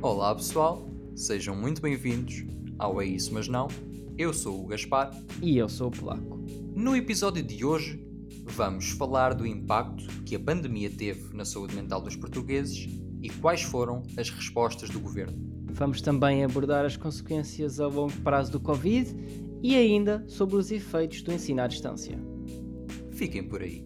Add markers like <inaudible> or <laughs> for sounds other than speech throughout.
Olá pessoal, sejam muito bem-vindos ao É Isso Mas Não. Eu sou o Gaspar. E eu sou o Polaco. No episódio de hoje, vamos falar do impacto que a pandemia teve na saúde mental dos portugueses e quais foram as respostas do governo. Vamos também abordar as consequências a longo prazo do Covid e ainda sobre os efeitos do ensino à distância. Fiquem por aí.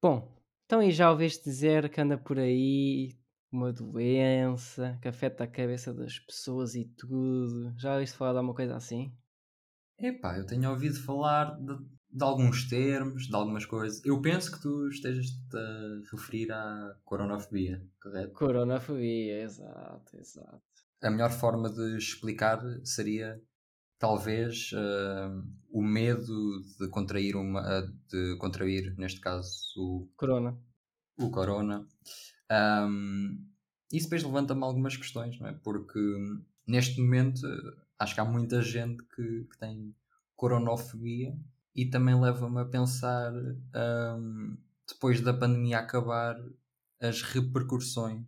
Bom, então e já ouviste dizer que anda por aí uma doença que afeta a cabeça das pessoas e tudo? Já ouviste falar de alguma coisa assim? Epá, eu tenho ouvido falar de, de alguns termos, de algumas coisas. Eu penso que tu estejas a referir à coronafobia, correto? Coronafobia, exato, exato. A melhor forma de explicar seria talvez uh, o medo de contrair uma de contrair neste caso o corona o corona um, isso depois levanta-me algumas questões não é? Porque neste momento acho que há muita gente que, que tem coronofobia e também leva-me a pensar um, depois da pandemia acabar as repercussões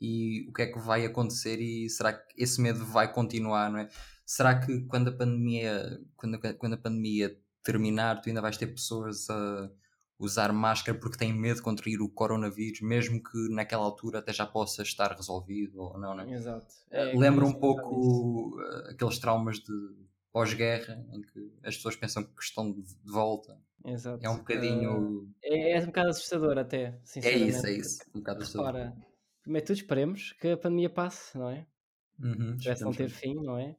e o que é que vai acontecer e será que esse medo vai continuar não é? Será que quando a pandemia quando, quando a pandemia terminar tu ainda vais ter pessoas a usar máscara porque têm medo de contrair o coronavírus mesmo que naquela altura até já possa estar resolvido ou não, não é? Exato. É, Lembra um pouco eh, aqueles traumas de pós-guerra em que as pessoas pensam que estão de volta Exato. é um bocadinho uh, é, é, um bocado assustador até é isso, é isso um bocado assustador Ora, primeiro tudo esperemos que a pandemia passe, não é? Uhum, não ter fim, não é?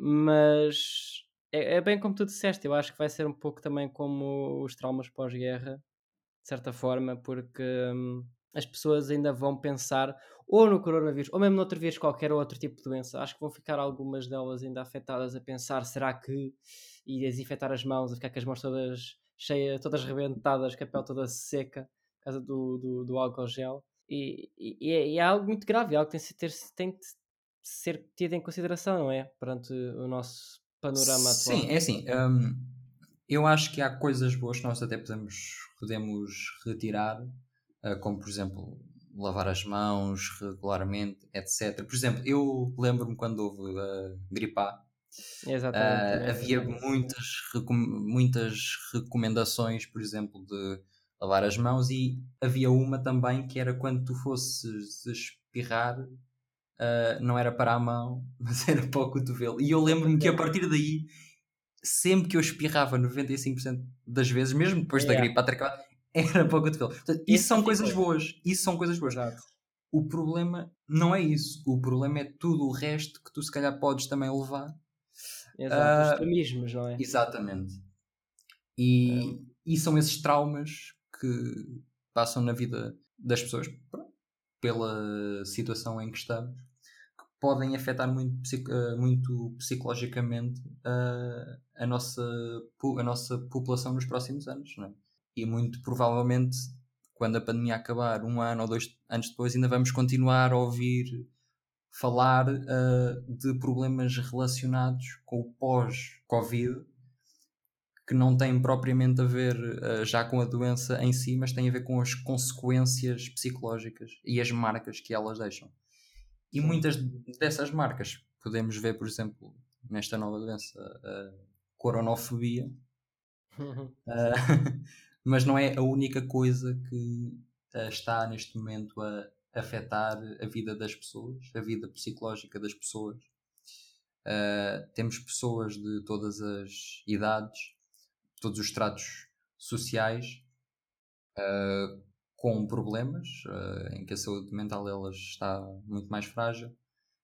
mas é, é, bem como tu disseste, eu acho que vai ser um pouco também como os traumas pós-guerra, de certa forma, porque hum, as pessoas ainda vão pensar ou no coronavírus, ou mesmo noutro vírus, qualquer outro tipo de doença. Acho que vão ficar algumas delas ainda afetadas a pensar, será que. e desinfetar as mãos, a ficar com as mãos todas cheias, todas rebentadas, com a pele toda seca, por causa do, do, do álcool gel. E, e, e, é, é, algo muito grave, é algo que tem, ter, tem, ser tido em consideração, não é? Perante o nosso panorama atual. Sim, é assim. Um, eu acho que há coisas boas que nós até podemos, podemos retirar, uh, como por exemplo lavar as mãos regularmente, etc. Por exemplo, eu lembro-me quando houve a uh, gripar. Uh, havia muitas, recom muitas recomendações, por exemplo, de lavar as mãos e havia uma também que era quando tu fosses espirrar uh, não era para a mão, <laughs> mas era para o cotovelo. E eu lembro-me que a partir daí, sempre que eu espirrava 95% das vezes, mesmo depois da gripe atracada, era para o cotovelo. Portanto, isso são coisas boas. Isso são coisas boas. Exato. O problema não é isso. O problema é tudo o resto que tu se calhar podes também levar. Exato, uh, os ah, extremismos, não é? Exatamente. E, e são esses traumas que passam na vida das pessoas pela situação em que estamos podem afetar muito, eh, muito psicologicamente a, a, nossa, a nossa população nos próximos anos. Não é? E muito provavelmente, quando a pandemia acabar, um ano ou dois anos depois, ainda vamos continuar a ouvir falar uh, de problemas relacionados com o pós-Covid, que não têm propriamente a ver uh, já com a doença em si, mas têm a ver com as consequências psicológicas e as marcas que elas deixam. E muitas dessas marcas podemos ver, por exemplo, nesta nova doença, a coronofobia. uh, <laughs> <laughs> mas não é a única coisa que uh, está neste momento a afetar a vida das pessoas, a vida psicológica das pessoas. Uh, temos pessoas de todas as idades, todos os tratos sociais, uh, com problemas, uh, em que a saúde mental delas está muito mais frágil,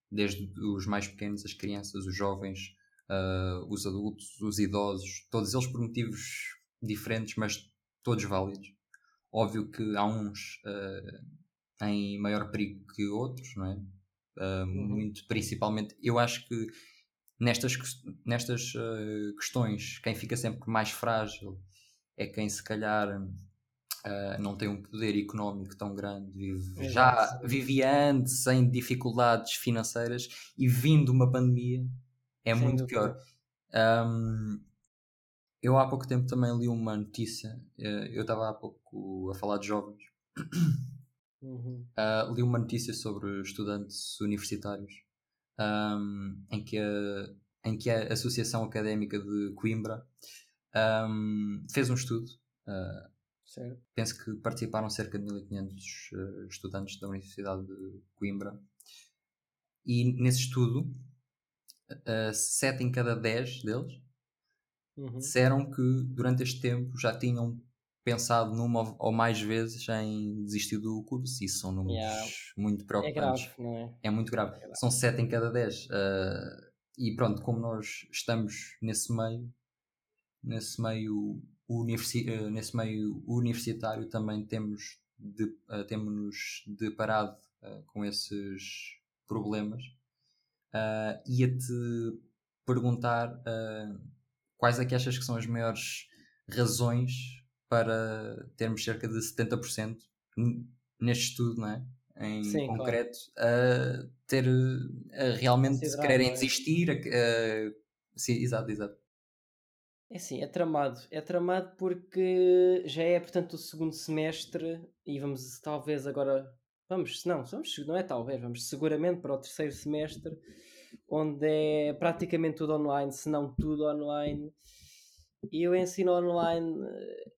desde os mais pequenos, as crianças, os jovens, uh, os adultos, os idosos, todos eles por motivos diferentes, mas todos válidos. Óbvio que há uns uh, em maior perigo que outros, não é? Uhum. Muito principalmente, eu acho que nestas, nestas questões, quem fica sempre mais frágil é quem se calhar Uh, não tem um poder económico tão grande, vive, já vivia antes sem dificuldades financeiras e vindo uma pandemia é Sem muito dúvida. pior. Um, eu há pouco tempo também li uma notícia, uh, eu estava há pouco a falar de jovens Uhum. Uh, <coughs> li uma notícia sobre estudantes universitários um, em, que a, em que a Associação Académica de Coimbra um, fez um estudo. Uh, penso que participaram cerca de 1500 uh, estudantes da Universidade de Coimbra. E nesse estudo, uh, 7 em cada 10 deles Uhum. disseram que durante este tempo já tinham pensado numa ou mais vezes em desistir do curso. Isso são números Yeah. muito É preocupantes. grave, não é? É muito grave. É grave. São 7 em cada 10. uh, e pronto, como nós estamos nesse meio, nesse meio, universi uh, nesse meio universitário, também temos de, uh, temos deparado uh, com esses problemas. Uh, Ia-te perguntar uh, quais é que achas que são as maiores razões para termos cerca de 70% n- neste estudo, não é? Em Sim, claro. concreto, a ter a realmente quererem é? desistir. A, a- sim, exato, exato. É assim, é tramado. É tramado porque já é, portanto, o segundo semestre e vamos talvez agora. Vamos, não, vamos, não é talvez, vamos seguramente para o terceiro semestre, onde é praticamente tudo online, se não tudo online. E o ensino online eh,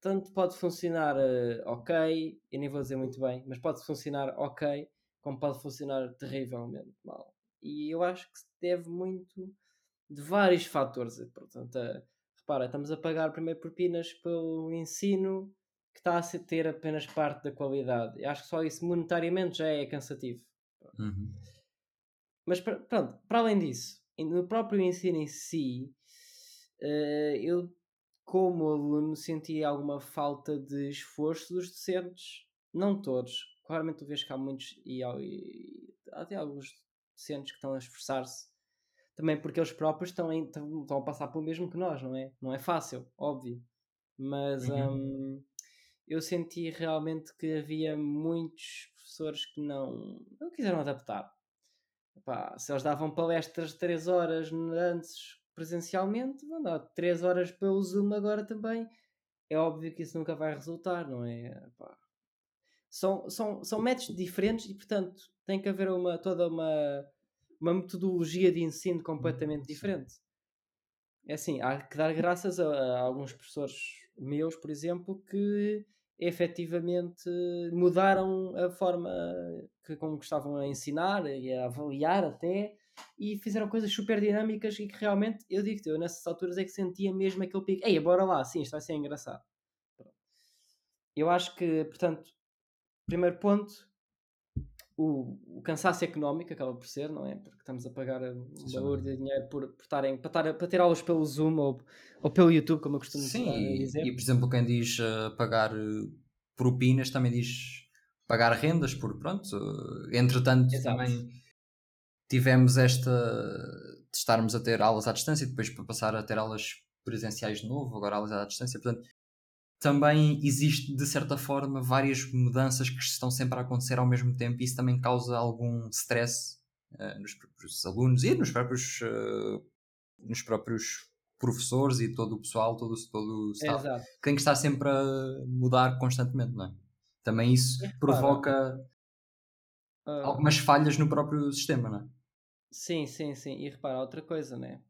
tanto pode funcionar eh, ok, eu nem vou dizer muito bem, mas pode funcionar ok, como pode funcionar terrivelmente mal. E eu acho que se deve muito de vários fatores. Portanto, a- repara, estamos a pagar primeiro propinas pelo ensino que está a ter apenas parte da qualidade. Eu acho que só isso monetariamente já é cansativo. Uhum. Mas pr- pronto, para além disso, e no próprio ensino em si, eh, eu, como aluno, senti alguma falta de esforço dos docentes. Não todos, claramente tu vês que há muitos e, há- e há até alguns docentes que estão a esforçar-se. Também porque eles próprios estão, em- estão, a passar pelo mesmo que nós, não é? Não é fácil, óbvio. Mas Uhum. hum, eu senti realmente que havia muitos professores que não, não quiseram adaptar. Epá, se eles davam palestras de 3 horas antes presencialmente, vão dar 3 horas pelo Zoom agora também. É óbvio que isso nunca vai resultar, não é? Epá. São, são, são métodos diferentes e, portanto, tem que haver uma, toda uma, uma metodologia de ensino completamente Sim. diferente. É assim, há que dar graças a, a alguns professores meus, por exemplo, que efetivamente mudaram a forma que, como estavam a ensinar e a avaliar até e fizeram coisas super dinâmicas e que realmente, eu digo-te, eu nessas alturas é que sentia mesmo aquele pico, ei, bora lá, sim, isto vai ser engraçado. Eu acho que, portanto, primeiro ponto, o, o cansaço económico acaba por ser, não é? Porque estamos a pagar um Sim, valor de dinheiro por, por estarem, para, estar, para ter aulas pelo Zoom ou, ou pelo YouTube, como eu costumo Sim, eh, dizer. e, por exemplo, quem diz uh, pagar uh, propinas também diz pagar rendas, porque pronto, uh, entretanto Exato. também tivemos esta de estarmos a ter aulas à distância e depois para passar a ter aulas presenciais de novo, agora aulas à distância, portanto também existe de certa forma várias mudanças que estão sempre a acontecer ao mesmo tempo e isso também causa algum stress uh, nos próprios alunos e nos próprios uh, nos próprios professores e todo o pessoal, todo, todo o staff, Exato. que tem que estar sempre a mudar constantemente, não é? Também isso repara, provoca ah, algumas falhas no próprio sistema, não é? Sim, sim, sim. E repara, outra coisa, né?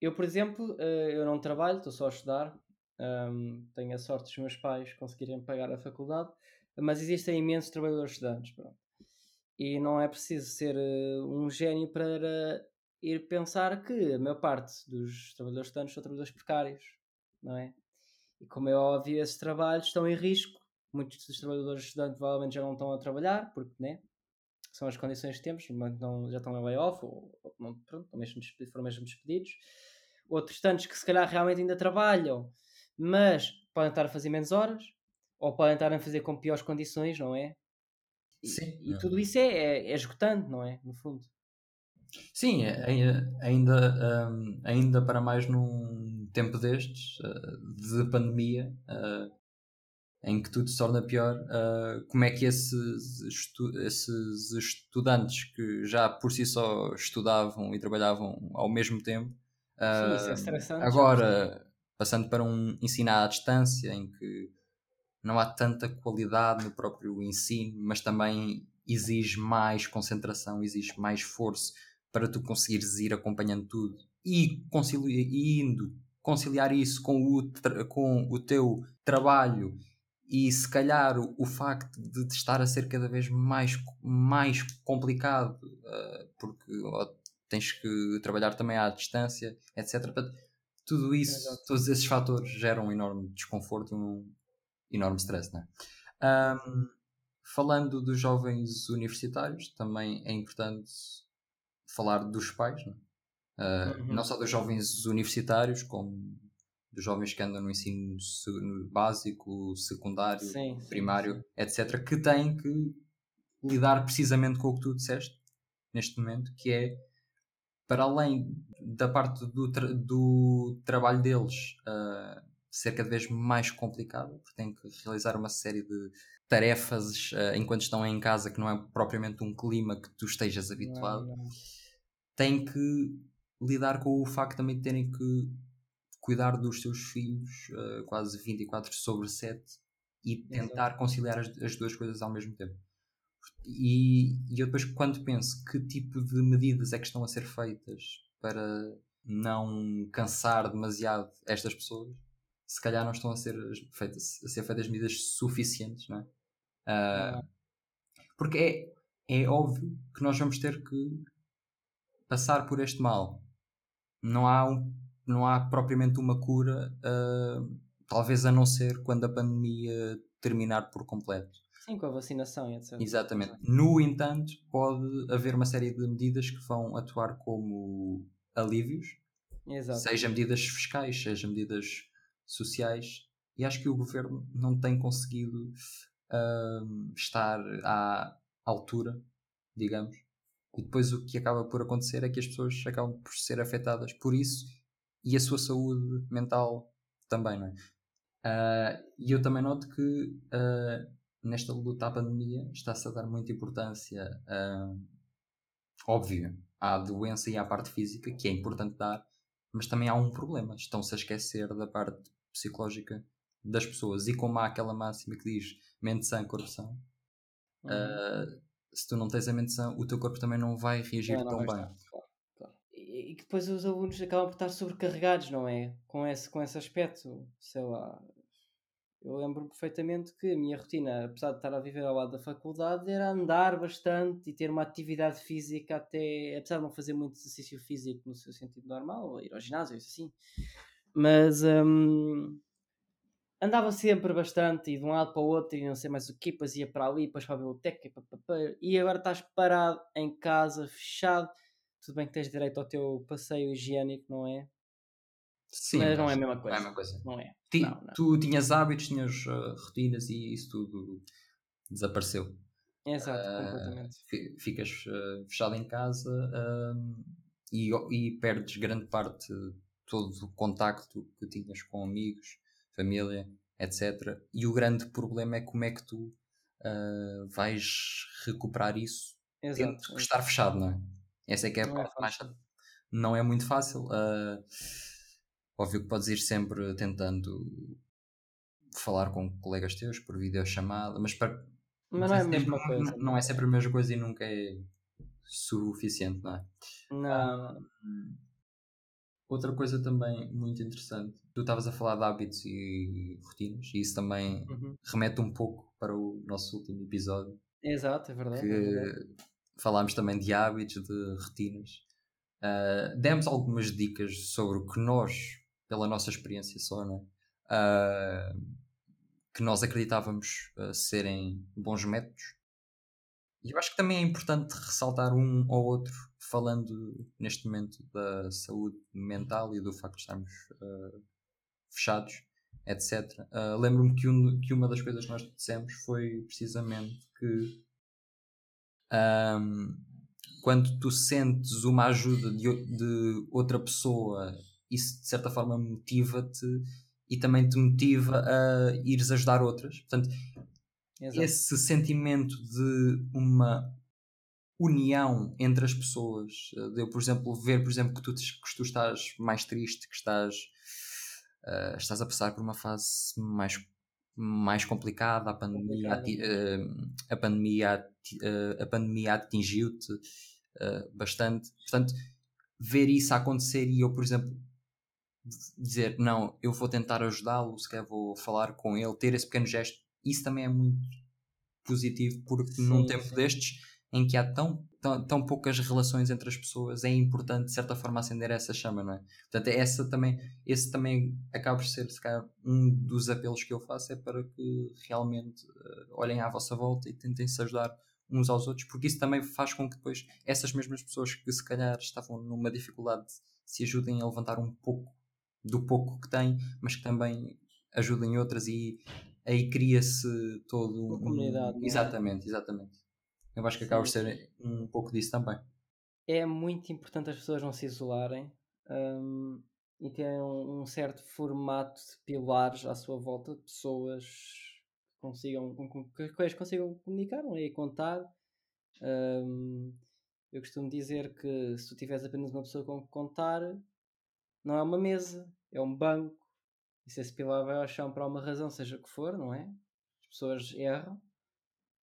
Eu, por exemplo, eh, eu não trabalho, estou só a estudar. Ahm, tenho a sorte dos meus pais conseguirem pagar a faculdade, mas existem imensos trabalhadores estudantes, pronto. E não é preciso ser eh, um gênio para ir pensar que a maior parte dos trabalhadores estudantes são trabalhadores precários, não é? E como é óbvio, esses trabalhos estão em risco. Muitos dos trabalhadores estudantes provavelmente já não estão a trabalhar, porque, né? São as condições que temos, não, já estão em layoff, ou, ou pronto, ou mesmo foram mesmo despedidos. Outros tantos que se calhar realmente ainda trabalham, mas podem estar a fazer menos horas, ou podem estar a fazer com piores condições, não é? E, Sim. e tudo isso é, é, é esgotante, não é? No fundo. Sim, é- é- ainda, hum, ainda para mais num tempo destes, uh, de pandemia, uh, em que tudo se torna pior, uh, como é que esses, estu- esses estudantes que já por si só estudavam e trabalhavam ao mesmo tempo, Sim, isso é já agora passando para um ensino à distância, em que não há tanta qualidade no próprio ensino, mas também exige mais concentração, exige mais esforço para tu conseguires ir acompanhando tudo e conciliar, indo conciliar isso com o, com o teu trabalho e se calhar o, o facto de, de estar a ser cada vez mais, mais complicado uh, porque oh, tens que trabalhar também à distância, etc. Portanto, tudo isso, Exato. todos esses fatores geram um enorme desconforto e um enorme stress. Não é? um, falando dos jovens universitários, também é importante falar dos pais, não, é? uh, uhum. não só dos jovens universitários, como dos jovens que andam no ensino básico, secundário, sim, primário, sim, sim. etc., que têm que lidar precisamente com o que tu disseste neste momento, que é para além da parte do, tra do trabalho deles uh, ser cada vez mais complicado, porque têm que realizar uma série de tarefas uh, enquanto estão em casa que não é propriamente um clima que tu estejas habituado, não, não. têm que lidar com o facto também de terem que cuidar dos seus filhos uh, quase 24 sobre 7 e tentar Exato. conciliar as, as, duas coisas ao mesmo tempo. E, e eu depois, quando penso que tipo de medidas é que estão a ser feitas para não cansar demasiado estas pessoas, se calhar não estão a ser feitas, a ser feitas medidas suficientes, não é? Uh, porque é, é óbvio que nós vamos ter que passar por este mal. Não há um não há propriamente uma cura, uh, talvez a não ser quando a pandemia terminar por completo. Sim, com a vacinação e etc. Exatamente. No entanto, pode haver uma série de medidas que vão atuar como alívios, Exato. seja medidas fiscais, seja medidas sociais, e acho que o governo não tem conseguido uh, estar à altura, digamos. E depois o que acaba por acontecer é que as pessoas acabam por ser afetadas por isso e a sua saúde mental também, não é? Uh, e eu também noto que uh, nesta luta à pandemia está-se a dar muita importância, uh, óbvio, à doença e à parte física, que é importante dar, mas também há um problema. Estão-se a esquecer da parte psicológica das pessoas. E como há aquela máxima que diz mente sã, corpo sã, uhum. se tu não tens a mente sã, o teu corpo também não vai reagir é, não tão bem. Estar e que depois os alunos acabam por estar sobrecarregados, não é? Com esse, com esse aspecto, sei lá. Eu lembro perfeitamente que a minha rotina, apesar de estar a viver ao lado da faculdade, era andar bastante e ter uma atividade física até, apesar de não fazer muito exercício físico no seu sentido normal, ou ir ao ginásio, isso assim. Mas hum, andava sempre bastante e de um lado para o outro e não sei mais o que, depois ia para ali, depois para a biblioteca e, e agora estás parado em casa, fechado tudo bem que tens direito ao teu passeio higiênico, não é? Sim, mas, não é a mesma coisa. Não é, mesma coisa. Não é. Ti, não, não. Tu tinhas hábitos, tinhas uh, rotinas e isso tudo desapareceu. Exato, uh, completamente. Ficas uh, fechado em casa e, e perdes grande parte, todo o contacto que tinhas com amigos, família, etc. E o grande problema é como é que tu vais recuperar isso Exato. que estar fechado, não é? Essa é que é a não é parte é mais Não é muito fácil. Uh, óbvio que podes ir sempre tentando falar com colegas teus por videochamada, mas, para, mas não é a mesma sempre, coisa. Não, é sempre a mesma coisa e nunca é suficiente, não é? Não. Uh, outra coisa também muito interessante, tu estavas a falar de hábitos e rotinas, e isso também uhum. remete um pouco para o nosso último episódio. Exato, é verdade. Que é verdade falámos também de hábitos, de rotinas. Uh, demos algumas dicas sobre o que nós, pela nossa experiência só, né? Uh, que nós acreditávamos uh, serem bons métodos. E eu acho que também é importante ressaltar um ou outro, falando neste momento da saúde mental e do facto de estarmos fechados, etc. Lembro-me que, um, que uma das coisas que nós dissemos foi precisamente que um, quando tu sentes uma ajuda de, de outra pessoa, isso de certa forma motiva-te e também te motiva a ires ajudar outras. Portanto, Exato. esse sentimento de uma união entre as pessoas, de eu, por exemplo, ver, por exemplo, que tu, que tu estás mais triste, que estás, uh, estás a passar por uma fase mais mais complicada, a pandemia, ati- eh, a pandemia, ati- eh, a pandemia atingiu-te eh, bastante. Portanto, ver isso acontecer e eu, por exemplo, dizer não, eu vou tentar ajudá-lo, se calhar vou falar com ele, ter esse pequeno gesto, isso também é muito positivo porque num Sim, tempo sim. destes em que há tão, tão, tão poucas relações entre as pessoas, é importante de certa forma acender essa chama, não é? Portanto, essa também, esse também acaba por ser, se calhar, um dos apelos que eu faço é para que realmente eh, olhem à vossa volta e tentem se ajudar uns aos outros, porque isso também faz com que depois essas mesmas pessoas que se calhar estavam numa dificuldade se ajudem a levantar um pouco do pouco que têm, mas que também ajudem outras e aí cria-se todo Uma um- comunidade, não é? Exatamente, exatamente. Eu acho que acaba por ser um pouco disso também. é muito importante as pessoas não se isolarem hum, e terem um, um certo formato de pilares à sua volta, de pessoas que consigam, com, que as consigam comunicar é? e contar. Hum, eu costumo dizer que se tu tiveres apenas uma pessoa com que contar, não é uma mesa, é um banco. E se esse pilar vai ao chão por alguma razão, seja o que for, não é? As pessoas erram.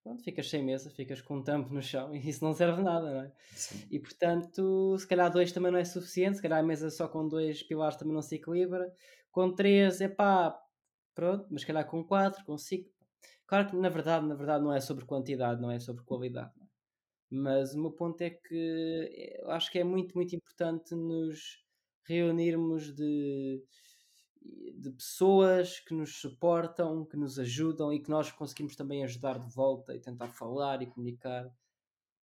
Pronto, ficas sem mesa, ficas com um tampo no chão <laughs> e isso não serve nada, não é? Sim. E portanto, se calhar dois também não é suficiente, se calhar a mesa só com dois pilares também não se equilibra. Com três, é pá, pronto, mas se calhar com quatro, com cinco. Claro que na verdade, na verdade não é sobre quantidade, não é sobre qualidade. é? Mas o meu ponto é que eu acho que é muito, muito importante nos reunirmos de, de pessoas que nos suportam, que nos ajudam e que nós conseguimos também ajudar de volta e tentar falar e comunicar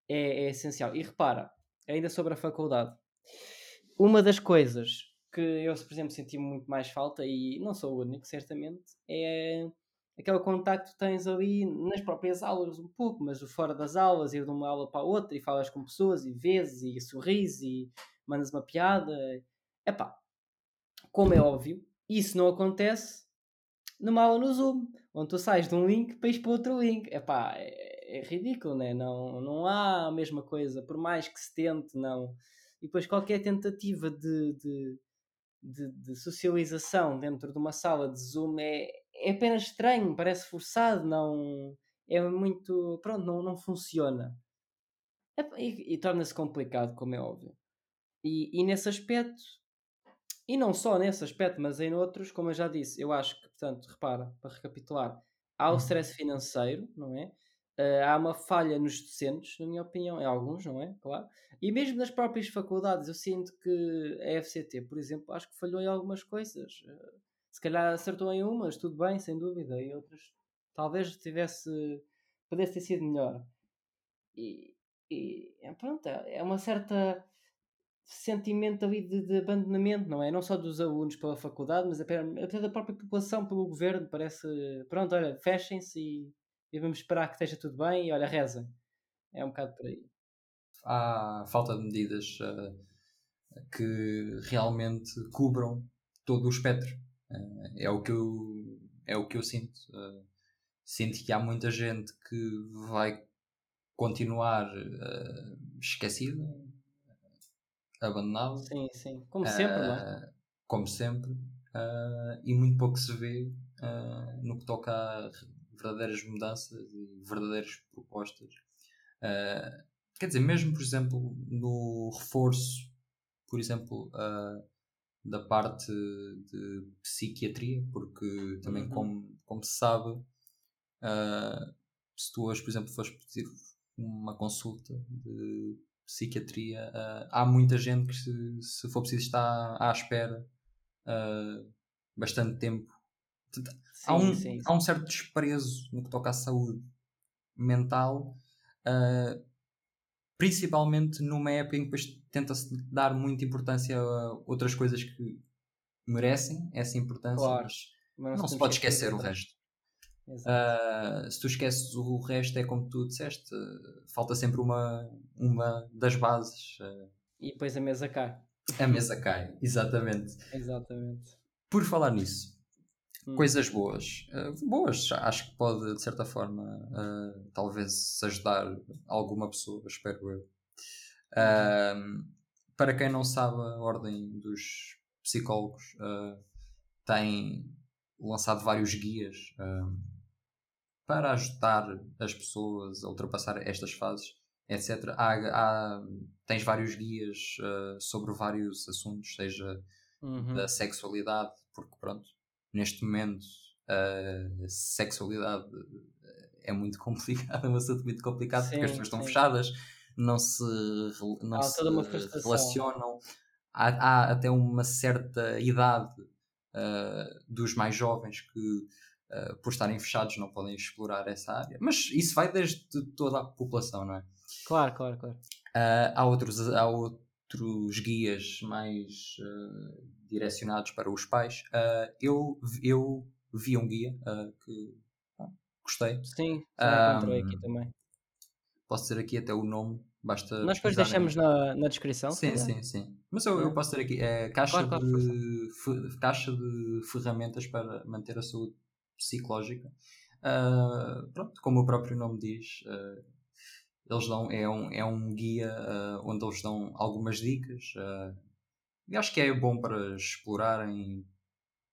é, é essencial. E repara, ainda sobre a faculdade, uma das coisas que eu, por exemplo, senti muito mais falta, e não sou o único, certamente, é aquele contacto que tens ali nas próprias aulas, um pouco, mas fora das aulas, ir de uma aula para a outra e falas com pessoas e vês e sorris e mandas uma piada. Epá, como é óbvio, isso não acontece numa aula no Zoom, onde tu sais de um link para ir para outro link. Epá, é, é ridículo, né? não, não há a mesma coisa, por mais que se tente, não. E depois qualquer tentativa de, de, de, de socialização dentro de uma sala de Zoom é, é apenas estranho, parece forçado, não é muito. Pronto, não, não funciona. E, e torna-se complicado, como é óbvio. E, e nesse aspecto, e não só nesse aspecto, mas em outros, como eu já disse, eu acho que, portanto, repara, para recapitular, há o Uhum. stress financeiro, não é? Ah, há uma falha nos docentes, na minha opinião, em alguns, não é? Claro. E mesmo nas próprias faculdades, eu sinto que a FCT, por exemplo, acho que falhou em algumas coisas. Ah, se calhar acertou em umas, tudo bem, sem dúvida, e outras talvez tivesse, pudesse ter sido melhor. E, e pronto, é uma certa sentimento ali de, de abandonamento, não é? Não só dos alunos pela faculdade, mas até, da própria população pelo governo. Parece, pronto, olha, fechem-se e, e vamos esperar que esteja tudo bem e olha, rezem. É um bocado por aí. Há falta de medidas eh, que realmente cubram todo o espectro. Eh, é, o que eu, é o que eu sinto. Eh, sinto que há muita gente que vai continuar esquecida, abandonada, Sim, sim. Como sempre, não é? eh, como sempre, eh, e muito pouco se vê eh, no que toca a verdadeiras mudanças e verdadeiras propostas. Quer dizer, mesmo por exemplo no reforço, por exemplo, da parte de psiquiatria, porque também Uhum. como, como se sabe, eh, se tu hoje, por exemplo, fores pedir uma consulta de psiquiatria, eh, há muita gente que se, se for preciso está à espera eh, bastante tempo. Sim, há, um, sim, há um certo desprezo no que toca à saúde mental, uh, principalmente numa época em que depois tenta-se dar muita importância a outras coisas que merecem essa importância, Claro. mas Mas não se pode esquecer o resto. Uh, se tu esqueces o resto, é como tu disseste, falta sempre uma, uma das bases. uh, E depois a mesa cai. a mesa cai, exatamente. Exatamente. Por falar nisso, Hum. coisas boas. Uh, boas, acho que pode, de certa forma, uh, talvez ajudar alguma pessoa, espero eu. Para quem não sabe, a Ordem dos Psicólogos tem lançado vários guias para ajudar as pessoas a ultrapassar estas fases, etc. Há, há tens vários guias uh, sobre vários assuntos, seja uhum. da sexualidade, porque pronto, neste momento a sexualidade é muito <laughs> complicada, é um assunto muito complicado sim, porque as pessoas estão fechadas, não se, não se relacionam. Há, há, até uma certa idade uh, dos mais jovens que, uh, por estarem fechados, não podem explorar essa área. Mas isso vai desde toda a população, não é? Claro, claro, claro. Uh, há, outros, há outros guias mais direcionados para os pais. eu, eu vi um guia que gostei. Sim, encontrei aqui também. Posso dizer aqui até o nome, basta. Nós depois deixamos na, na descrição. Sim, sim, sim. Mas eu, eu posso ter aqui, é caixa, claro, claro, de, caixa de ferramentas para manter a saúde psicológica. Uh, pronto, como o próprio nome diz, uh, eles dão, é um, é um guia uh, onde eles dão algumas dicas. e acho que é bom para explorarem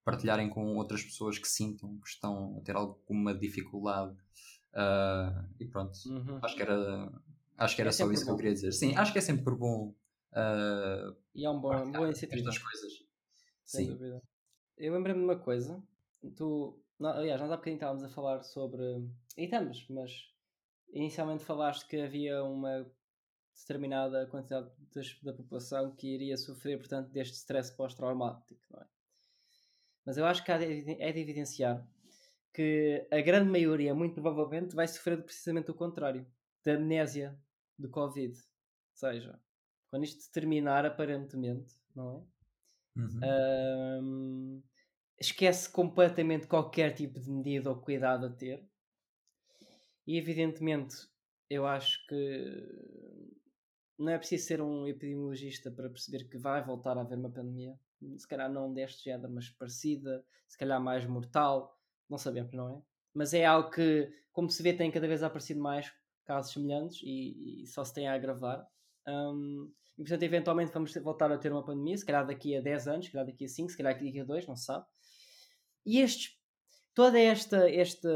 partilharem com outras pessoas que sintam que estão a ter alguma dificuldade. E pronto, uhum. acho que era, acho que era é só isso que eu queria dizer. Sim, acho que é sempre bom. E é um bom, boa iniciativa. Estas coisas. Sem Sim. dúvida. Eu lembrei-me de uma coisa. Tu, não, aliás, nós há bocadinho estávamos a falar sobre. E estamos, mas inicialmente falaste que havia uma determinada quantidade da população que iria sofrer, portanto, deste stress pós-traumático, não é? Mas eu acho que é de evidenciar que a grande maioria, muito provavelmente, vai sofrer precisamente o contrário da amnésia do Covid. Ou seja, quando isto terminar, aparentemente, não é? Uhum. Um, esquece completamente qualquer tipo de medida ou cuidado a ter. E evidentemente, eu acho que não é preciso ser um epidemiologista para perceber que vai voltar a haver uma pandemia se calhar não deste género, mas parecida, se calhar mais mortal, não sabemos, não é? Mas é algo que, como se vê, tem cada vez aparecido mais casos semelhantes e, e só se tem a agravar. Um, e portanto, eventualmente vamos voltar a ter uma pandemia, se calhar daqui a 10 anos, se calhar daqui a 5, se calhar daqui a 2, não se sabe. E estes, toda esta, esta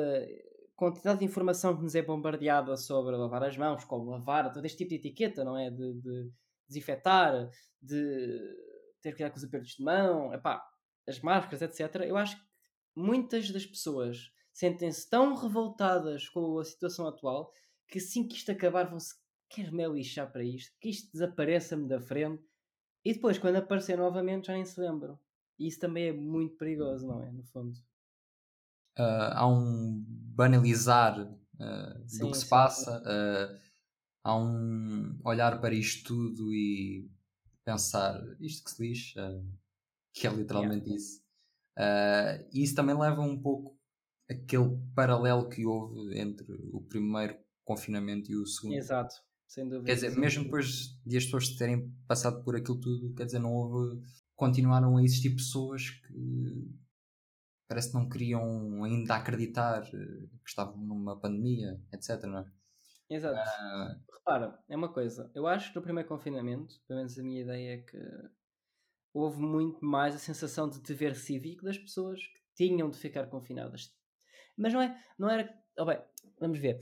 quantidade de informação que nos é bombardeada sobre lavar as mãos, como lavar, todo este tipo de etiqueta, não é? De, de desinfetar, de ter cuidado com os apertos de mão, epá, as máscaras, etc. Eu acho que muitas das pessoas sentem-se tão revoltadas com a situação atual que assim que isto acabar vão-se quer me lixar para isto, que isto desapareça-me da frente e depois quando aparecer novamente já nem se lembram. E isso também é muito perigoso, não é? No fundo. Uh, há um banalizar uh, sim, do que se sim, passa, uh, há um olhar para isto tudo e pensar isto que se diz, que é literalmente yeah. isso. E isso também leva um pouco aquele paralelo que houve entre o primeiro confinamento e o segundo. Exato, sem dúvida. Quer dizer, mesmo depois de as pessoas terem passado por aquilo tudo, quer dizer, não houve. Continuaram a existir pessoas que parece que não queriam ainda acreditar eh, que estavam numa pandemia, etc. Não é? Exato. Uh... Repara, é uma coisa. Eu acho que no primeiro confinamento, pelo menos a minha ideia é que houve muito mais a sensação de dever cívico das pessoas que tinham de ficar confinadas. Mas não é, não era, oh bem, vamos ver.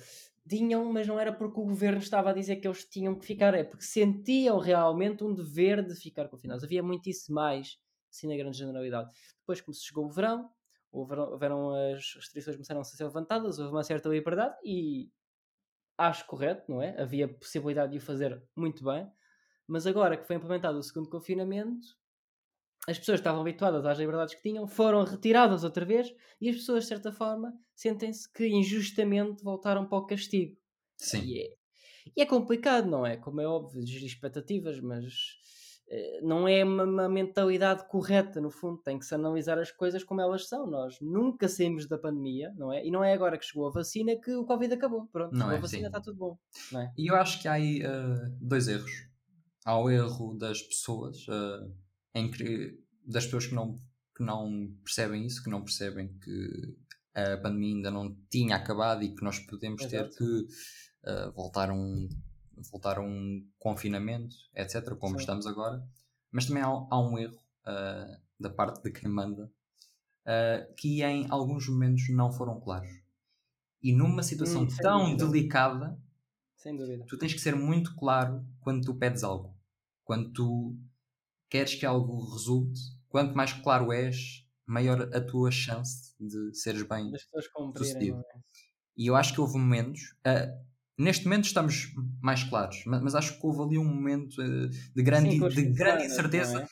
Tinham, mas não era porque o governo estava a dizer que eles tinham que ficar, é porque sentiam realmente um dever de ficar confinados. Havia muito isso mais, assim na grande generalidade. Depois, como se chegou o verão, houveram as restrições começaram a ser levantadas, houve uma certa liberdade e acho correto, não é? Havia possibilidade de o fazer muito bem, mas agora que foi implementado o segundo confinamento, as pessoas estavam habituadas às liberdades que tinham, foram retiradas outra vez e as pessoas, de certa forma, sentem-se que injustamente voltaram para o castigo. Sim. E é, e é complicado, não é? Como é óbvio, gerir expectativas, mas eh, não é uma, uma, mentalidade correta, no fundo. Tem que se analisar as coisas como elas são. Nós nunca saímos da pandemia, não é? E não é agora que chegou a vacina que o Covid acabou. Pronto, não é, a vacina, está tudo bom. Não é? E eu acho que há aí uh, dois erros. Há o erro das pessoas, uh, em que, das pessoas que não, que não percebem isso, que não percebem que a pandemia ainda não tinha acabado e que nós podemos Exato. ter que uh, voltar a um voltar a um confinamento, etc., como Sim. estamos agora. Mas também há, há um erro uh, da parte de quem manda, uh, que em alguns momentos não foram claros. E numa situação Hum, tão dúvida. delicada, tu tens que ser muito claro quando tu pedes algo. Quando tu queres que algo resulte, quanto mais claro és, maior a tua chance de seres bem sucedido. é? E eu acho que houve momentos. ah, neste momento estamos mais claros, mas, mas acho que houve ali um momento ah, de grande, Sim, de grande incerteza, é?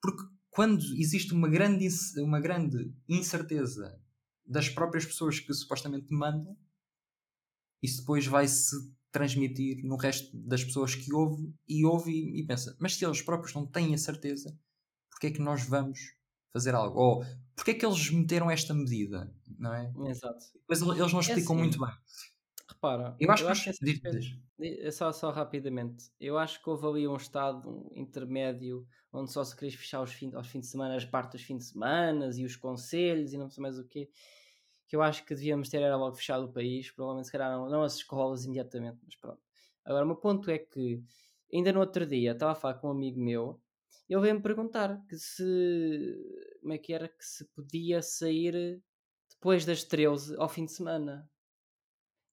porque quando existe uma grande, uma grande incerteza das próprias pessoas que supostamente mandam, isso depois vai se transmitir no resto das pessoas que ouve e ouve e, e pensa, mas se eles próprios não têm a certeza, porque é que nós vamos fazer algo? Ou porque é que eles meteram esta medida? Não é? Exato. Mas eles não explicam assim, muito bem. Repara, Eu acho que, que os- esse diz- aspecto- diz. É Só, só rapidamente, eu acho que houve ali um estado intermédio onde só se queria fechar os fim, aos fins de semana as partes dos fins de semana e os conselhos e não sei mais o quê. Que eu acho que devíamos ter era logo fechado o país, provavelmente se calhar não, não as escolas imediatamente, mas pronto. Agora, o meu ponto é que ainda no outro dia estava a falar com um amigo meu ele veio-me perguntar que se como é que era que se podia sair depois das 13 ao fim de semana.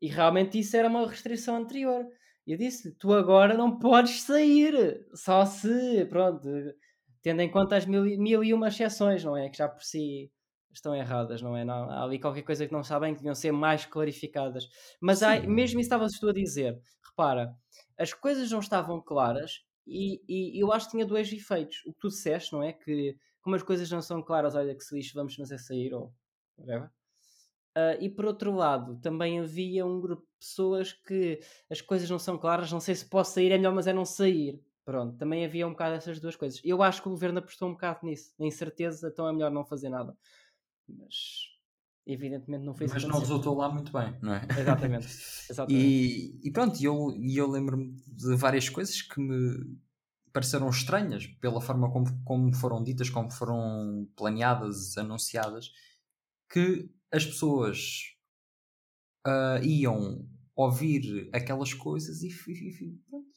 E realmente isso era uma restrição anterior. Eu disse-lhe: tu agora não podes sair, só se, pronto, tendo em conta as mil, mil e uma exceções, não é? Que já por si estão erradas, não é? Não, há ali qualquer coisa que não sabem que deviam ser mais clarificadas. Mas há, mesmo isso estava-se tu a dizer: repara, as coisas não estavam claras e, e eu acho que tinha dois efeitos. O que tu disseste, não é? Que como as coisas não são claras, olha que se lixo, vamos nos é sair ou whatever. Ah, e por outro lado, também havia um grupo de pessoas que as coisas não são claras, não sei se posso sair, é melhor, mas é não sair. Pronto, também havia um bocado essas duas coisas. Eu acho que o governo apostou um bocado nisso, na incerteza, então é melhor não fazer nada. Mas evidentemente não foi isso Mas não resultou lá muito bem, não é? Exatamente. <laughs> Exatamente. E, e pronto, e eu, e eu lembro-me de várias coisas que me pareceram estranhas pela forma como, como foram ditas, como foram planeadas, anunciadas, que as pessoas ah, iam ouvir aquelas coisas e, fi- fi- pronto,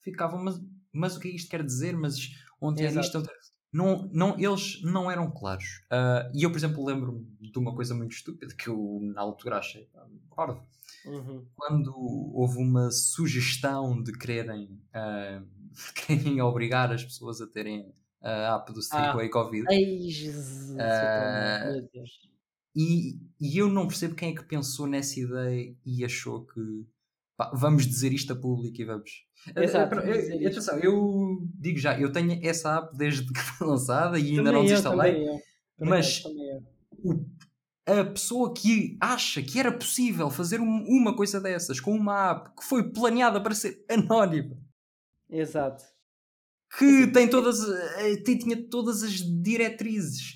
ficavam, mas, mas o que é isto quer dizer? Mas onde é isto? Não, não, eles não eram claros. Ah, e eu, por exemplo, lembro-me de uma coisa muito estúpida que eu na altura achei parvo Uhum. quando houve uma sugestão de quererem, ah, de <laughs> quererem obrigar as pessoas a terem a app do Segway Covid. Ai, Jesus, Ah, meu Deus. E, e eu não percebo quem é que pensou nessa ideia e achou que pá, vamos dizer isto a público e vamos. Exato, eh, isto. atenção, eu digo já, eu tenho essa app desde que <laughs> foi lançada e ainda Também não eu, desinstalei. também eu. Mas- eu. o- a pessoa que acha que era possível fazer um- uma coisa dessas com uma app que foi planeada para ser anónima, Exato. que tem todas, eh, tem- tinha todas as diretrizes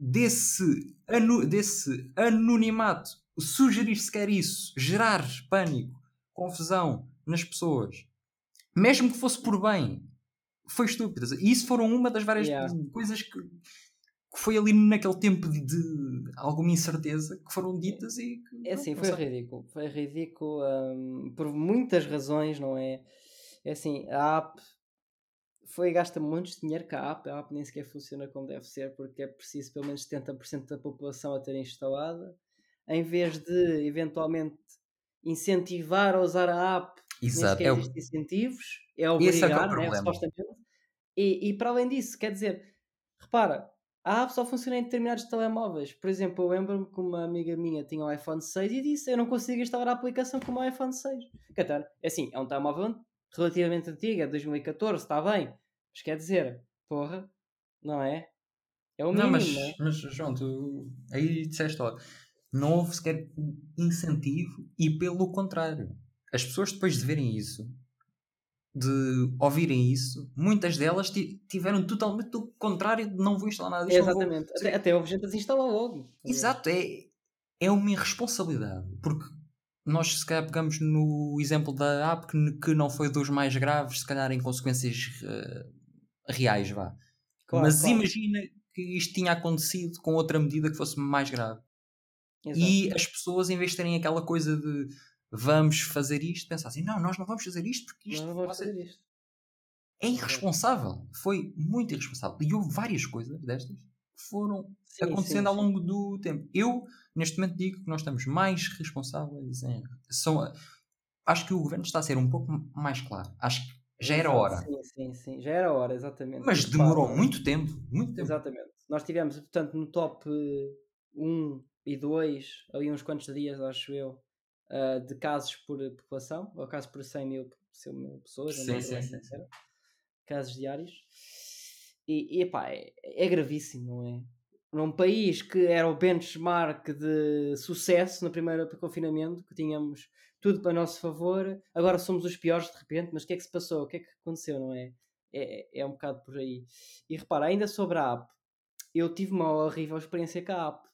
desse, anu- desse anonimato, sugerir sequer isso, gerar pânico, confusão nas pessoas, mesmo que fosse por bem, foi estúpido. E isso foram uma das várias Yeah. coisas que, que foi ali naquele tempo de, alguma incerteza que foram ditas e que É assim, foi sei. ridículo. Foi ridículo hum, por muitas razões, não é? É assim, a app foi gasta muito dinheiro com a app, a app nem sequer funciona como deve ser, porque é preciso pelo menos 70% da população a ter instalada, em vez de eventualmente incentivar a usar a app, Exato, é o- incentivos, é é que é o obrigar, né, supostamente. E, e para além disso, quer dizer, repara, a app só funciona em determinados telemóveis. Por exemplo, eu lembro-me que uma amiga minha tinha o iPhone 6 e disse: Eu não consigo instalar a aplicação com o meu iPhone 6. Quer dizer, é assim, é um telemóvel relativamente antigo, é 2014, está bem. Mas quer dizer, porra, não é? É o Não, mínimo, mas, não é? mas João, tu aí disseste, ó, não houve sequer incentivo e pelo contrário. As pessoas depois de verem isso, de ouvirem isso, muitas delas ti- tiveram totalmente o contrário de não vou instalar nada disto, não vou- Exatamente. Até, até houve gente a desinstalar logo. Exato, é, é uma irresponsabilidade. Porque nós, se calhar, pegamos no exemplo da app que, não foi dos mais graves, se calhar em consequências eh, reais, vá. Claro, Mas claro. imagina que isto tinha acontecido com outra medida que fosse mais grave. Exato. E as pessoas, em vez de terem aquela coisa de vamos fazer isto, pensassem, não, nós não vamos fazer isto porque isto não ser- fazer isto. é irresponsável. Foi muito irresponsável. E houve várias coisas destas foram Sim, acontecendo sim, ao sim. longo do tempo. Eu, neste momento, digo que nós estamos mais responsáveis em. São, acho que o governo está a ser um pouco mais claro. Acho que já era hora. Sim, sim, sim. Já era hora, exatamente. Mas demorou muito tempo. Muito tempo. Exatamente. Nós tivemos, portanto, no top 1 e 2, ali uns quantos dias, acho eu, ah, de casos por população, ou casos por 100 mil, 100 mil pessoas, Sim, sim, sim, casos diários. E, e epá, é, é gravíssimo, não é? Num país que era o benchmark de sucesso no primeiro confinamento, que tínhamos tudo para nosso favor, agora somos os piores de repente, mas o que é que se passou? O que é que aconteceu, não é? É, é um bocado por aí. E repara, ainda sobre a app, eu tive uma horrível experiência com a app,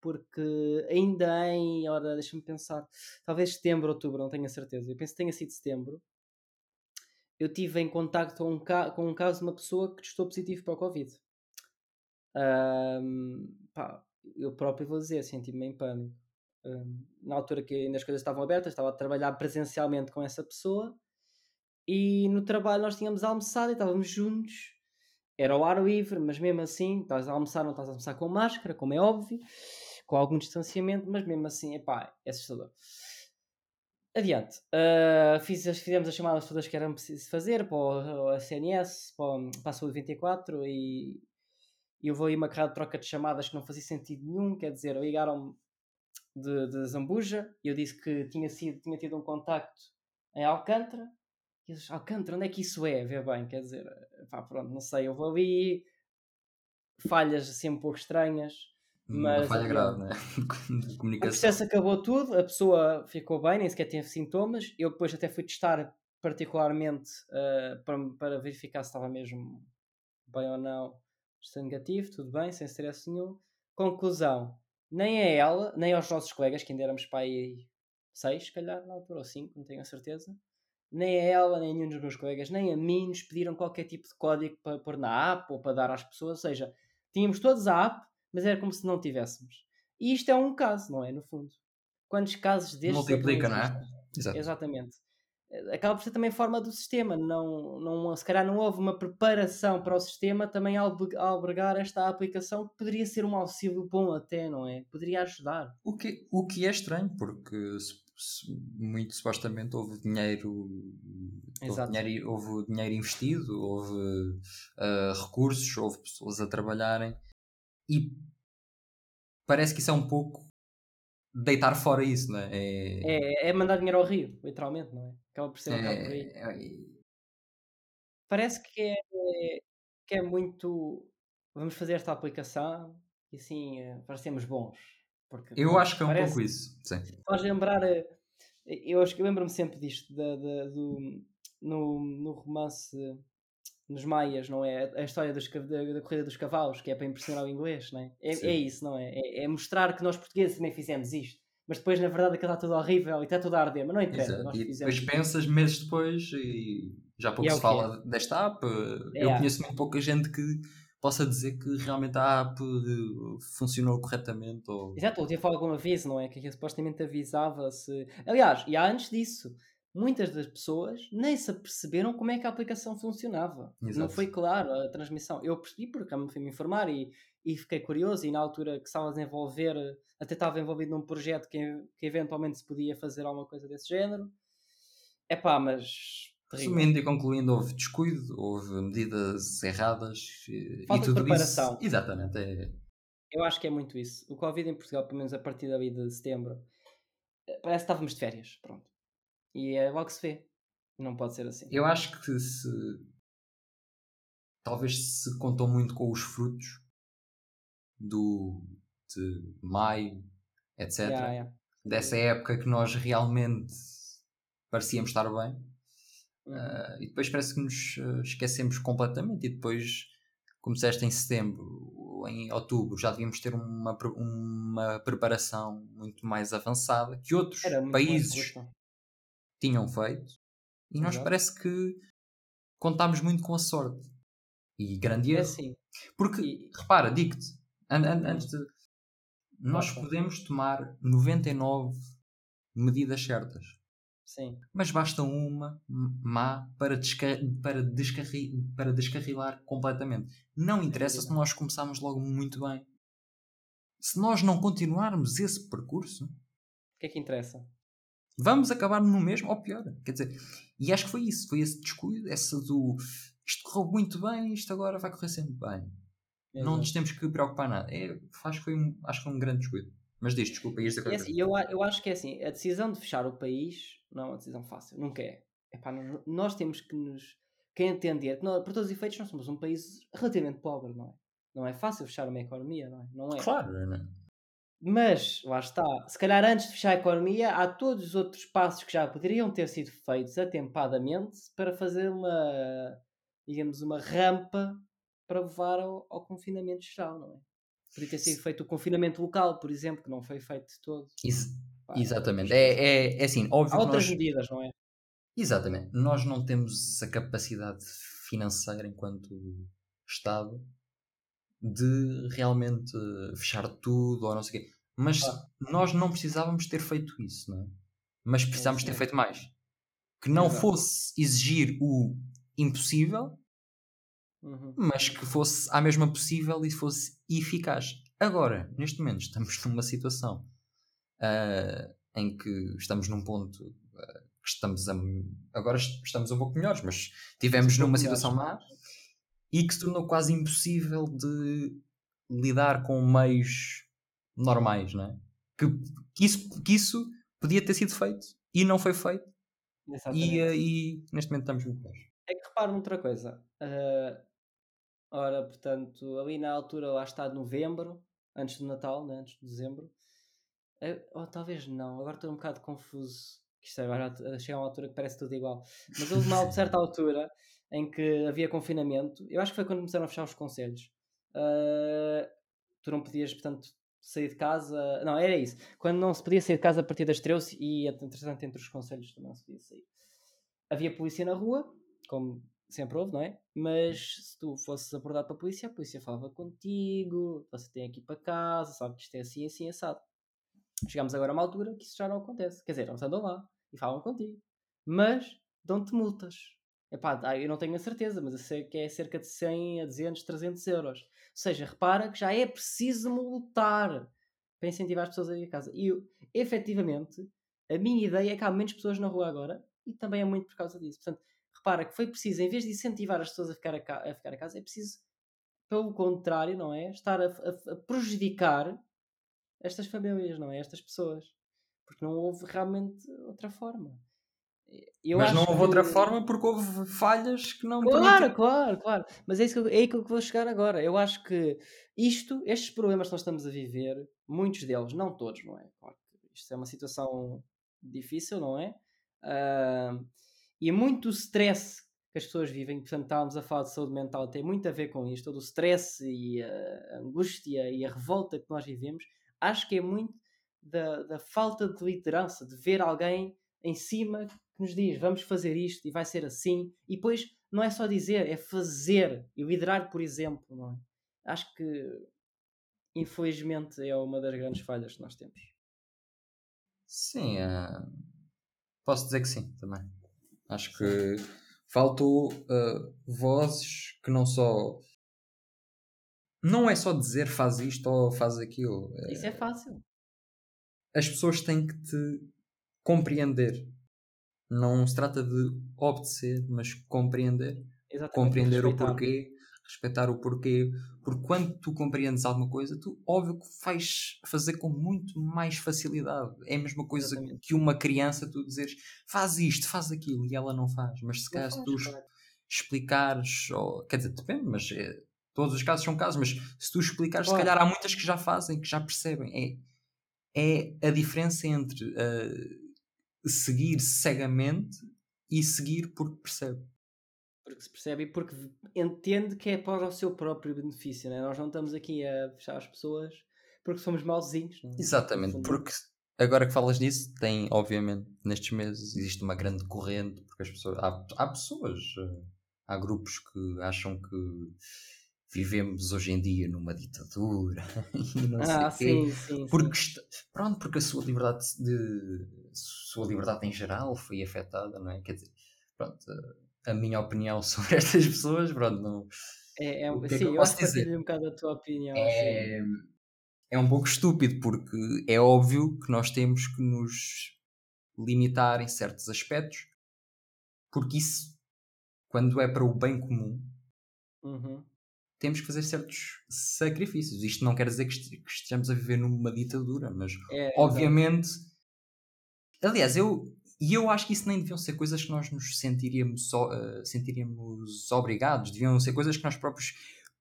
porque ainda em, ora, deixa-me pensar, talvez setembro, outubro, não tenho a certeza, eu penso que tenha sido setembro, eu tive em contacto com um, ca- com um caso de uma pessoa que testou positivo para o Covid. Ahm, pá, eu próprio vou dizer, senti-me em pânico. Ahm, na altura que ainda as coisas estavam abertas, estava a trabalhar presencialmente com essa pessoa e no trabalho nós tínhamos almoçado e estávamos juntos. Era ao ar livre, mas mesmo assim, estás a almoçar, não estás a almoçar com máscara, como é óbvio, com algum distanciamento, mas mesmo assim, epá, é assustador. Adiante. Ah, fiz fizemos as chamadas todas que eram preciso fazer para o, o SNS, para, para a Saúde 24 e, eu vou aí uma de troca de chamadas que não fazia sentido nenhum, quer dizer, ligaram-me de, de Zambuja e eu disse que tinha, sido, tinha tido um contacto em Alcântara e eles, Alcântara, onde é que isso é? Vê bem, quer dizer, pá, pronto, não sei, eu vou ali falhas assim um pouco estranhas, Uma mas falha adiante. grave, né? <laughs> De O comunicação. processo acabou tudo, a pessoa ficou bem, nem sequer teve sintomas. Eu depois até fui testar particularmente uh, para, para verificar se estava mesmo bem ou não. Estou negativo, tudo bem, sem stress nenhum. Conclusão: nem a ela, nem aos nossos colegas, que ainda éramos para aí seis, se calhar, na altura, ou cinco, não tenho a certeza. Nem a ela, nem a nenhum dos meus colegas, nem a mim nos pediram qualquer tipo de código para pôr na app ou para dar às pessoas. Ou seja, tínhamos todos a app, mas era como se não tivéssemos. E isto é um caso, não é? No fundo. Quantos casos destes Multiplica, não é? Exato. Exatamente. Eh, Acaba por ser também forma do sistema. Não, não, se calhar não houve uma preparação para o sistema também albergar esta aplicação que poderia ser um auxílio bom até, não é? Poderia ajudar. O que, o que é estranho, porque muito supostamente houve dinheiro, houve dinheiro, houve dinheiro investido, houve ah, recursos, houve pessoas a trabalharem e parece que isso é um pouco deitar fora isso, não é? É, É, é mandar dinheiro ao rio, literalmente, não é? Acaba por ser um por aí. é- é- Parece que é, que é muito. Vamos fazer esta aplicação e assim eh, parecemos bons. Porque, eu acho que é um parece- pouco isso. Sim. Faz lembrar. eh, Eu, acho que lembro-me sempre disto, da, da- do, no, no romance nos Maias, não é? A história dos da, da corrida dos cavalos, que é para impressionar o inglês, não é? É, é isso, não é? é? é mostrar que nós portugueses também fizemos isto. Mas depois, na verdade, aquilo está tudo horrível e está tudo a arder. Mas não interessa, E depois pensas meses depois e já pouco E é se fala desta app. Eu É. conheço muito pouca gente que possa dizer que realmente a app eh, funcionou corretamente. Ou... Exato, ou teve algum aviso, não é? Que supostamente avisava se. Aliás, e há antes disso, muitas das pessoas nem se aperceberam como é que a aplicação funcionava. Não Exato. foi claro a transmissão. Eu percebi porque me fui me informar e, e fiquei curioso. E na altura que estava a desenvolver, até estava envolvido num projeto que, que eventualmente se podia fazer alguma coisa desse género. É pá, mas. Resumindo e concluindo, houve descuido, houve medidas erradas Falta e de tudo preparação. isso. Exatamente. É, Eu acho que é muito isso. O Covid em Portugal, pelo menos a partir dali de setembro, eh, parece que estávamos de férias. Pronto. E é logo que se vê. Não pode ser assim. eu acho que se. Talvez se contou muito com os frutos do de maio, etc. Yeah, yeah. Dessa época que nós realmente parecíamos estar bem. Uhum. Ah, e depois parece que nos ah, esquecemos completamente. E depois, como disseste em setembro, em outubro, já devíamos ter uma, uma preparação muito mais avançada que outros países. Tinham feito. E nós Exato. parece que contámos muito com a sorte. E grande É erro. assim. Porque, E- repara, digo-te, an- an- antes de. Nós Força. podemos tomar 99 medidas certas. Sim. Mas basta uma má para, descar para, descarri para descarrilar completamente. Não interessa se nós começarmos logo muito bem. Se nós não continuarmos esse percurso, o que é que interessa? Vamos acabar no mesmo ou pior. Quer dizer, e acho que foi isso, foi esse descuido, essa do isto correu muito bem, isto agora vai correr sempre bem. Exato. Não nos temos que preocupar nada. É, acho, que foi um, acho que foi um grande descuido. Mas diz, desculpa, ias dizer assim, eu, eu acho que é assim, a decisão de fechar o país não é uma decisão fácil, nunca é. Epá, nós, nós temos que nos que entender que, nós, por todos os efeitos, nós somos um país relativamente pobre, não é? Não é fácil fechar uma economia, não é? Não é. Claro, não é? Mas, lá está, se calhar antes de fechar a economia, há todos os outros passos que já poderiam ter sido feitos atempadamente para fazer uma, digamos, uma rampa para levar ao, ao confinamento geral, não é? Podia ter sido feito o confinamento local, por exemplo, que não foi feito de todo. Isso, exatamente. É, é, é assim, óbvio Há outras nós... medidas, não é? Exatamente. Nós não temos a capacidade financeira enquanto Estado de realmente fechar tudo ou não sei o quê. Mas ah. nós não precisávamos ter feito isso, não é? Mas precisávamos ter feito mais. Que não Exato. fosse exigir o impossível, uhum. mas que fosse à mesma possível e fosse eficaz. Agora, neste momento, estamos <laughs> numa situação uh, em que estamos num ponto uh, que estamos a, agora estamos um pouco melhores, mas tivemos numa situação má e que se tornou quase impossível de lidar com meios normais, não é? Que, que, isso, que isso podia ter sido feito e não foi feito. E, uh, e neste momento estamos muito bem. É que repara outra coisa. Uh, ora, portanto, ali na altura, lá está de novembro, antes do Natal, né? antes de dezembro. Uh, ou talvez não, agora estou um bocado confuso. Isto agora chega a uma altura que parece tudo igual. Mas houve uma <laughs> certa altura em que havia confinamento. Eu acho que foi quando começaram a fechar os conselhos. Uh, tu não podias, portanto, sair de casa. Não, era isso. Quando não se podia sair de casa a partir das 13 e, entretanto, entre os conselhos também não se podia sair. Havia polícia na rua, como sempre houve, não é? Mas se tu fosses abordado pela polícia, a polícia falava contigo, você tem aqui para casa, sabe que isto é assim, assim, assado. Chegamos agora a uma altura que isso já não acontece. Quer dizer, eles andam lá e falam contigo. Mas dão-te multas. Epá, eu não tenho a certeza, mas eu sei que é cerca de 100 a 200, 300 euros. Ou seja, repara que já é preciso multar para incentivar as pessoas a ir a casa. E eu, efetivamente, a minha ideia é que há menos pessoas na rua agora e também é muito por causa disso. Portanto, repara que foi preciso, em vez de incentivar as pessoas a ficar a, a ficar a casa, é preciso, pelo contrário, não é? Estar a, a, a prejudicar estas famílias, não é? Estas pessoas. Porque não houve realmente outra forma. Eu mas não houve que... outra forma porque houve falhas que não Claro, permitem. claro, claro. Mas é, isso que eu, é aí que eu vou chegar agora. Eu acho que isto, estes problemas que nós estamos a viver, muitos deles, não todos, não é? Claro isto é uma situação difícil, não é? Uh, e muito o stress que as pessoas vivem, portanto, estávamos a falar de saúde mental, tem muito a ver com isto, todo o stress e a angústia e a revolta que nós vivemos. Acho que é muito da, da falta de liderança, de ver alguém em cima que nos diz vamos fazer isto e vai ser assim, e depois não é só dizer, é fazer e liderar por exemplo, não é? Acho que infelizmente é uma das grandes falhas que nós temos. Sim, uh, posso dizer que sim também. Acho que faltou uh, vozes que não só. Não é só dizer faz isto ou faz aquilo. Isso é fácil. As pessoas têm que te compreender. Não se trata de obedecer, mas compreender. Exatamente, compreender o porquê, respeitar o porquê. Porque quando tu compreendes alguma coisa, tu, óbvio que vais fazer com muito mais facilidade. É a mesma coisa Exatamente. que uma criança, tu dizeres faz isto, faz aquilo, e ela não faz. Mas se tu claro. explicares, ou, quer dizer, depende, mas é, todos os casos são casos, mas se tu explicares, claro. se calhar há muitas que já fazem, que já percebem. É, é a diferença entre. Uh, seguir cegamente e seguir porque percebe. Porque se percebe e porque entende que é para o seu próprio benefício, né? Nós não estamos aqui a fechar as pessoas porque somos malzinhos. Não? É? Exatamente, porque agora que falas nisso, tem, obviamente, nestes meses existe uma grande corrente, porque as pessoas, há, há pessoas, há grupos que acham que vivemos hoje em dia numa ditadura <laughs> e não ah, sei sim, sim, porque sim. pronto porque a sua liberdade de sua liberdade em geral foi afetada, não é? Quer dizer, pronto, a minha opinião <laughs> sobre estas pessoas, pronto, não. É, é, que é que sim, eu eu posso acho que dizer? partilho um bocado a tua opinião. É, é um pouco estúpido, porque é óbvio que nós temos que nos limitar em certos aspectos, porque isso, quando é para o bem comum, Uhum. temos que fazer certos sacrifícios. Isto não quer dizer que este- que estejamos a viver numa ditadura, mas É, obviamente. Aliás, eu. E eu acho que isso nem deviam ser coisas que nós nos sentiríamos, só, eh, sentiríamos obrigados, deviam ser coisas que nós próprios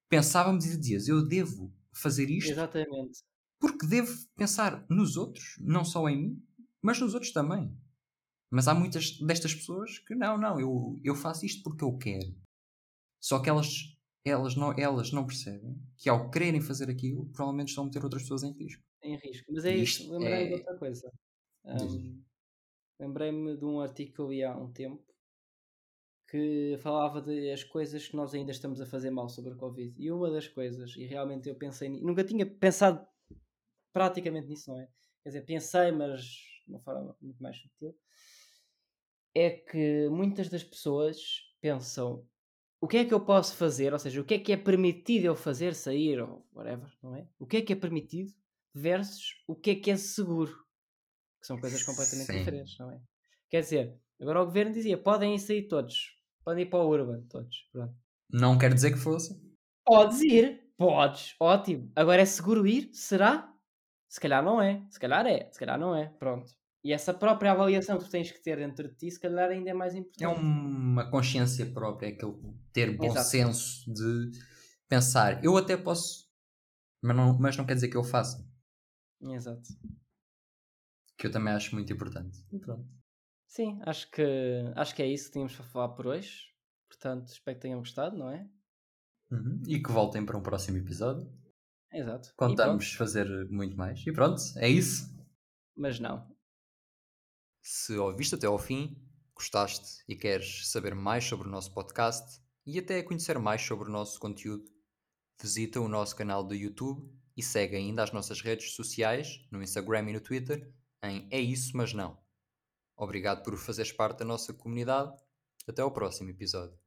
pensávamos e dizias, eu devo fazer isto Exatamente. porque devo pensar nos outros, não só em mim, mas nos outros também. Mas há muitas destas pessoas que não, não, eu, eu faço isto porque eu quero. Só que elas, elas, não, elas não percebem que ao quererem fazer aquilo, provavelmente estão a meter outras pessoas em risco. em risco. Mas é isto lembrei-me de é- outra coisa. Diz. Lembrei-me de um artigo que eu li há um tempo que falava das coisas que nós ainda estamos a fazer mal sobre a Covid. E uma das coisas, e realmente eu pensei, nunca tinha pensado praticamente nisso, não é? Quer dizer, pensei, mas de uma forma muito mais sutil, é que muitas das pessoas pensam o que é que eu posso fazer, ou seja, o que é que é permitido eu fazer, sair ou whatever, não é? O que é que é permitido versus o que é que é seguro, que são coisas completamente Sim. diferentes, não é? Quer dizer, agora o governo dizia podem ir sair todos, podem ir para o Urban, todos, pronto. Não quer dizer que fosse. Podes ir, podes, ótimo. Agora é seguro ir? Será? Se calhar não é, se calhar é, se calhar não é, pronto. E essa própria avaliação que tu tens que ter dentro de ti, se calhar ainda é mais importante. É uma consciência própria, é aquele ter bom Exato. senso de pensar, eu até posso, mas não, mas não quer dizer que eu faça. Exato. Que eu também acho muito importante. E pronto. Sim, acho que, acho que é isso que tínhamos para falar por hoje. Portanto, espero que tenham gostado, não é? Uhum. E que voltem para um próximo episódio. Exato. Contamos fazer muito mais. E pronto, é isso. Mas não. Se ouviste até ao fim, gostaste e queres saber mais sobre o nosso podcast e até conhecer mais sobre o nosso conteúdo, visita o nosso canal do YouTube e segue ainda as nossas redes sociais, no Instagram e no Twitter, em É Isso Mas Não. Obrigado por fazeres parte da nossa comunidade. Até ao próximo episódio.